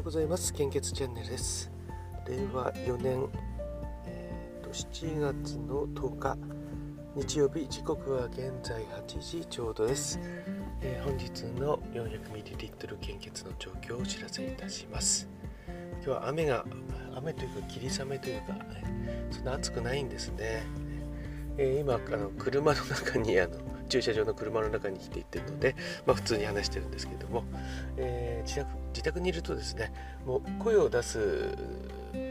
ようございます。献血チャンネルです。令和4年、えー、と7月の10日日曜日時刻は現在8時ちょうどです、えー、本日の 400ml 献血の状況をお知らせいたします。今日は雨が雨というか霧雨というか、そんな暑くないんですね、えー、今あの車の中にあの駐車場の車の中に来ていってるので、まあ、普通に話してるんですけども、えー、自宅自宅にいるとですねもう声を出す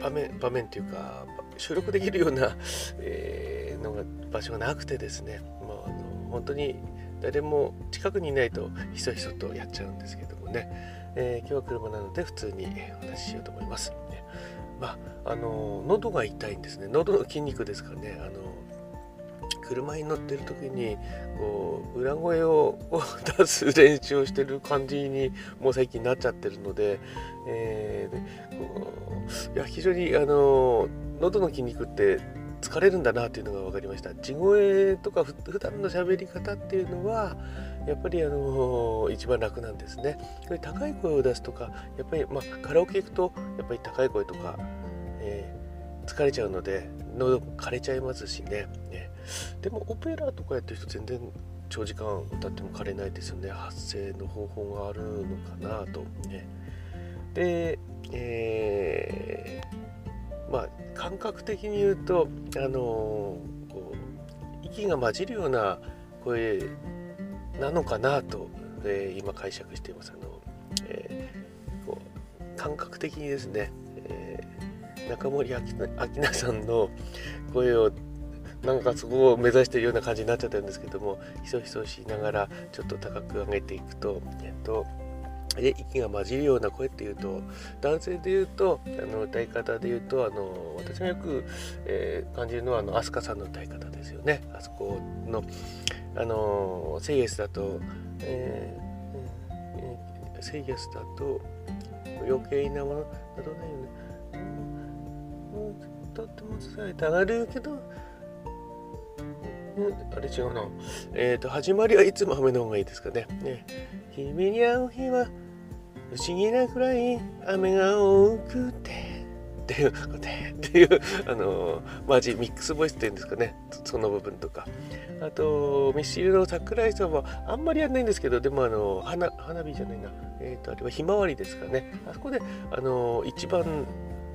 場面場面というか収録できるような、えー、のが場所がなくてですねもうあの本当に誰も近くにいないとひそひそとやっちゃうんですけどもね、えー、今日は車なので普通にお話ししようと思います。まあ、あの喉が痛いんですね。喉の筋肉ですからね。あの車に乗ってる時にこう裏声を出す練習をしてる感じにもう最近なっちゃってるので,、えー、でいや非常にあの喉の筋肉って疲れるんだなというのが分かりました。地声とか普段の喋り方っていうのはやっぱりあの一番楽なんですね。高い声を出すとかやっぱり、まあ、カラオケ行くとやっぱり高い声とか、えー、疲れちゃうので喉枯れちゃいますしね。ねでもオペラとかやってる人全然長時間歌っても枯れないですよね。発声の方法があるのかなとね。で、えー、まあ感覚的に言うとあのこう息が混じるような声なのかなと、えー、今解釈しています。あの、えー、こう感覚的にですね、えー、中森明菜さんの声をなんかそこを目指しているような感じになっちゃってるんですけどもひそひそしながらちょっと高く上げていくとえっとで息が混じるような声っていうと男性で言うとあの歌い方で言うとあの私がよく、えー、感じるのはあの飛鳥さんの歌い方ですよね。あそこのあのセイエスだと、えーえー、セイエスだと余計なものなどないよね、うん、とっても伝えたがるけどあれ違うな。えっ、ー、と、始まりはいつも雨の方がいいですかね。ね君に会う日は不思議なくらい雨が多くて。っていう、っていう、あの、マジミックスボイスっていうんですかね。その部分とか。あと、ミッシルの桜井さんはあんまりやんないんですけど、でもあの、花花火じゃないな。えっ、ー、と、あれはひまわりですかね。あそこで、あの、一番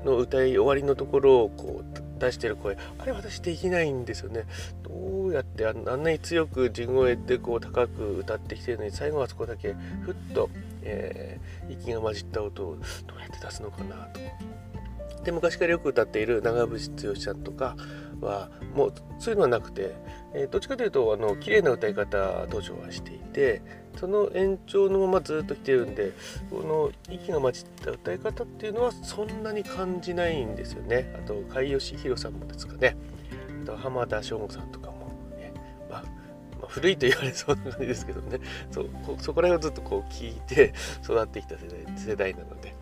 の歌い終わりのところをこう出してる声。あれ私できないんですよね。どうやってあんなに強く地声でこう高く歌ってきてるのに最後はそこだけふっと、えー、息が混じった音をどうやって出すのかなと。で昔からよく歌っている長渕剛さんとかはもうそういうのはなくて、えー、どっちかというとあの綺麗な歌い方登場はしていてその延長のままずっと来てるんでこの息が混じった歌い方っていうのはそんなに感じないんですよね。あと甲斐義弘さんもですかね。あと浜田省吾さんとかも、ね。まあ、まあ、古いと言われそうな感じですけどね。そそこら辺をずっとこう聞いて育ってきた世代世代なので。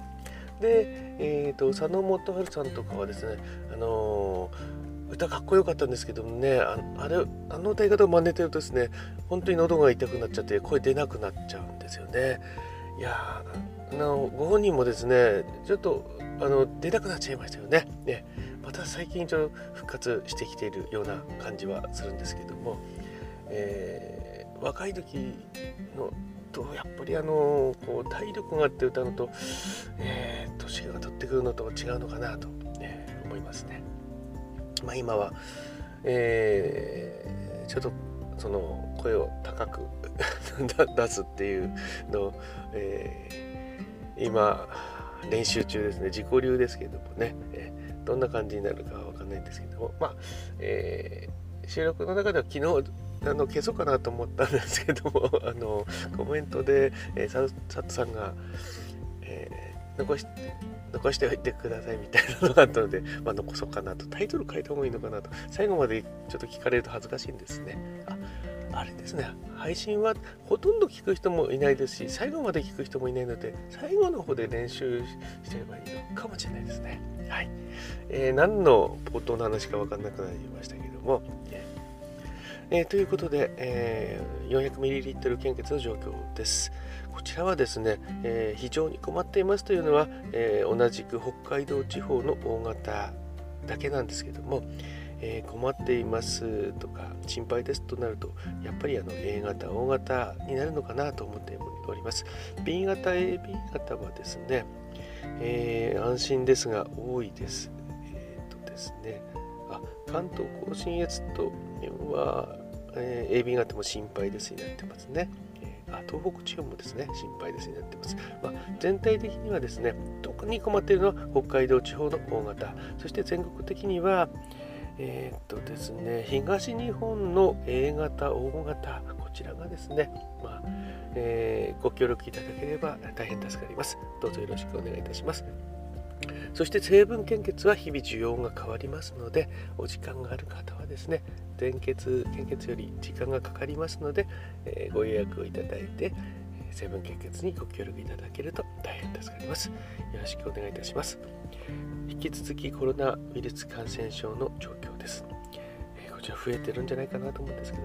で、えーと、佐野元春さんとかはですね、あのー、歌かっこよかったんですけどもねああれあの歌い方を真似てるとですね本当に喉が痛くなっちゃって声出なくなっちゃうんですよね。いやあのご本人もですねちょっとあの出なくなっちゃいましたよね。ね。また最近ちょっと復活してきているような感じはするんですけども、えー、若い時のとやっぱりあのこう体力があって歌うのと、えー、年が取ってくるのと違うのかなと、ね、思いますね。まあ、今は、えー、ちょっとその声を高く 出すっていうのを、えー、今練習中ですね。自己流ですけどもね、えー、どんな感じになるかは分かんないんですけども。まあ、えー、収録の中では昨日あの消そうかなと思ったんですけども あのコメントで、えー、サットさんが、えー、残し残しておいてくださいみたいなのがあったので、まあ、残そうかなとタイトル書いた方がいいのかなと。最後までちょっと聞かれると恥ずかしいんですね。ああれですね。配信はほとんど聞く人もいないですし最後まで聞く人もいないので最後の方で練習してればいいのかもしれないですね。はい、えー、何の冒頭の話か分かんなくなりましたけども、えー、ということで、えー、400ml 献血の状況です。こちらはですね、えー、非常に困っていますというのは、え、同じく北海道地方の大型だけなんですけども、え、困っていますとか心配ですとなるとやっぱりあの A 型 O 型になるのかなと思っております B 型 AB 型はですね、えー、安心ですが多いですえっ、とですねあ関東甲信越とはえー、AB 型も心配ですになってますね。あ東北地方もですね、心配ですになってます。まあ、全体的にはですね、特に困っているのは北海道地方の大型、そして全国的には、えー、っとですね、東日本の A 型、大型、こちらがですね、まあえー、ご協力いただければ大変助かります。どうぞよろしくお願いいたします。そして成分献血は日々需要が変わりますのでお時間がある方はですね電血献血より時間がかかりますので、えー、ご予約をいただいて成分献血にご協力いただけると大変助かります。よろしくお願いいたします。引き続きコロナウイルス感染症の状況です。えー、こちら増えてるんじゃないかなと思うんですけど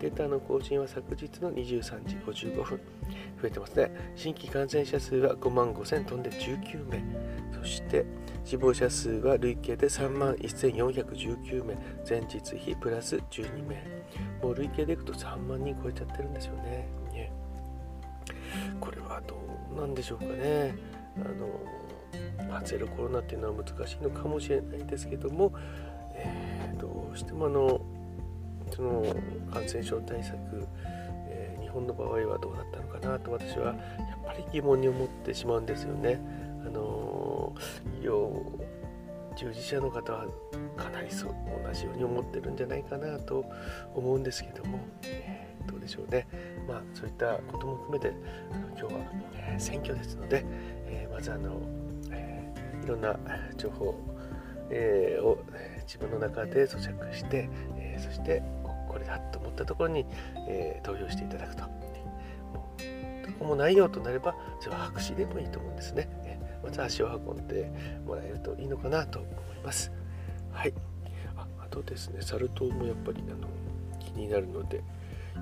データの更新は昨日の23時55分増えてますね。新規感染者数は5万5000飛んで19名。そして死亡者数は累計で3万1419名。前日比プラス12名。もう累計でいくと3万人超えちゃってるんですよね。ね。これはどうなんでしょうかね。あの、まあ、ゼロコロナっていうのは難しいのかもしれないですけども、えー、どうしてもあのその感染症対策、本の場合はどうだったのかなと私はやっぱり疑問に思ってしまうんですよね。あの医療従事者の方はかなりそう同じように思ってるんじゃないかなと思うんですけども、えー、どうでしょうね。まあそういったことも含めてあの今日は、えー、選挙ですので、えー、まずあの、えいろんな情報、えを自分の中で咀嚼して、えそしてこれだと思ったところに、えー、投票していただくと。もうどこもないよとなれば、それは白紙でもいいと思うんですね。えまず足を運んでもらえるといいのかなと思います。はい。ああとですね、サル痘もやっぱりあの気になるので、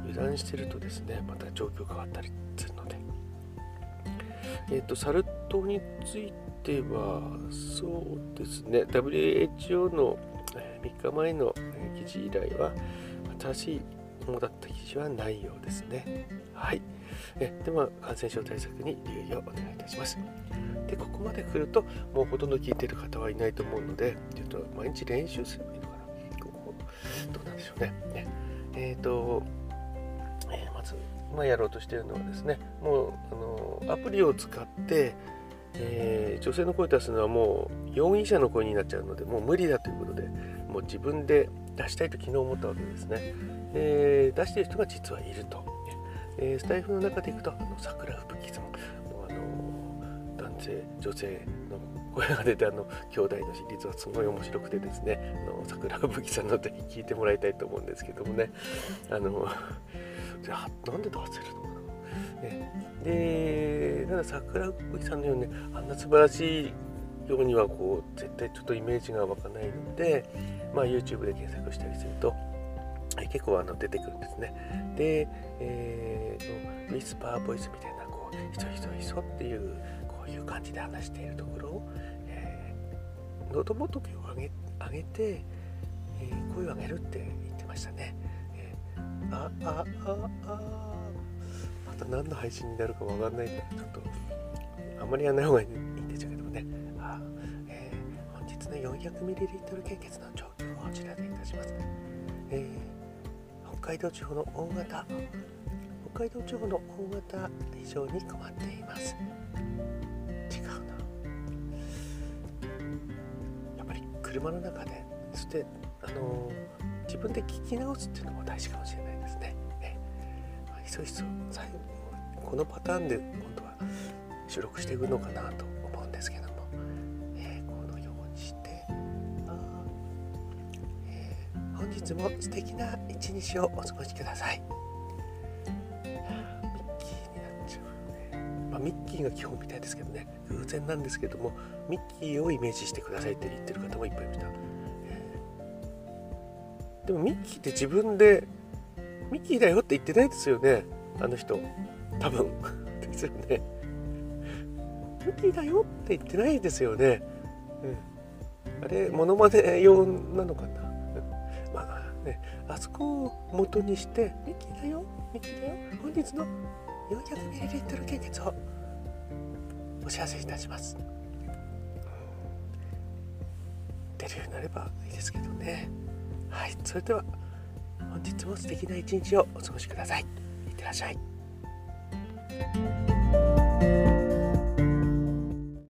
油断してるとですね、また状況変わったりするので。えっ、ー、と、サル痘については、そうですね、WHO の3日前の記事以来は、正しいものだった記事はないようですね。はい。えでは、感染症対策に留意をお願いいたします。で、ここまで来ると、もうほとんど聞いてる方はいないと思うので、ちょっと毎日練習すればいいのかな。ここどうなんでしょうね。ねえっ、ー、と、えー、まず、今やろうとしているのはですね、もう、あのアプリを使って、えー、女性の声を出すのはもう容疑者の声になっちゃうのでもう無理だということでもう自分で出したいと昨日思ったわけですね。で出している人が実はいると。え、スタイフの中でいくと、あの桜吹雪さん、もうあの男性、女性の声が出て、あの兄弟のシリーズはすごい面白くてですね、あの桜吹雪さんのぜひ聞いてもらいたいと思うんですけどもね、あのじゃあなんで出せるのかな。ね、で、ただ桜吹さんのように、ね、あんな素晴らしいようにはこう絶対ちょっとイメージが湧かないので、まあ、YouTube で検索したりすると、結構あの出てくるんですね。で、えー、ウィスパーボイスみたいなこうひそひそひそっていうこういう感じで話しているところを、えー、喉元を上げ上げて、えー、声を上げるって言ってましたね。えー、ああああまた何の配信になるかわかんないんでちょっとあんまりやらない方がいいんでしょうけどもね。の 400ml 献血の状況をこちらでいたします。えー、北海道地方の大型北海道地方の大型非常に困っています。違うな。やっぱり車の中でそしてあのー、自分で聞き直すっていうのも大事かもしれないですね。え、まあ、ひそひそ最後このパターンで今度は収録していくのかなと日も素敵な一日をお過ごしください。ミッキーになっちゃうね。まあ、ミッキーが基本みたいですけどね、偶然なんですけども、ミッキーをイメージしてくださいって言ってる方もいっぱいいました。でもミッキーって自分でミッキーだよって言ってないですよね。あの人。多分。ですよね。ミッキーだよって言ってないですよね、うん、あれモノマネ用なのかな？そこを元にしてミッキーだよミッキーだよ本日の 400ml 献血をお知らせいたします。出るようになればいいですけどね。はいそれでは本日も素敵な一日をお過ごしください。いってらっしゃい。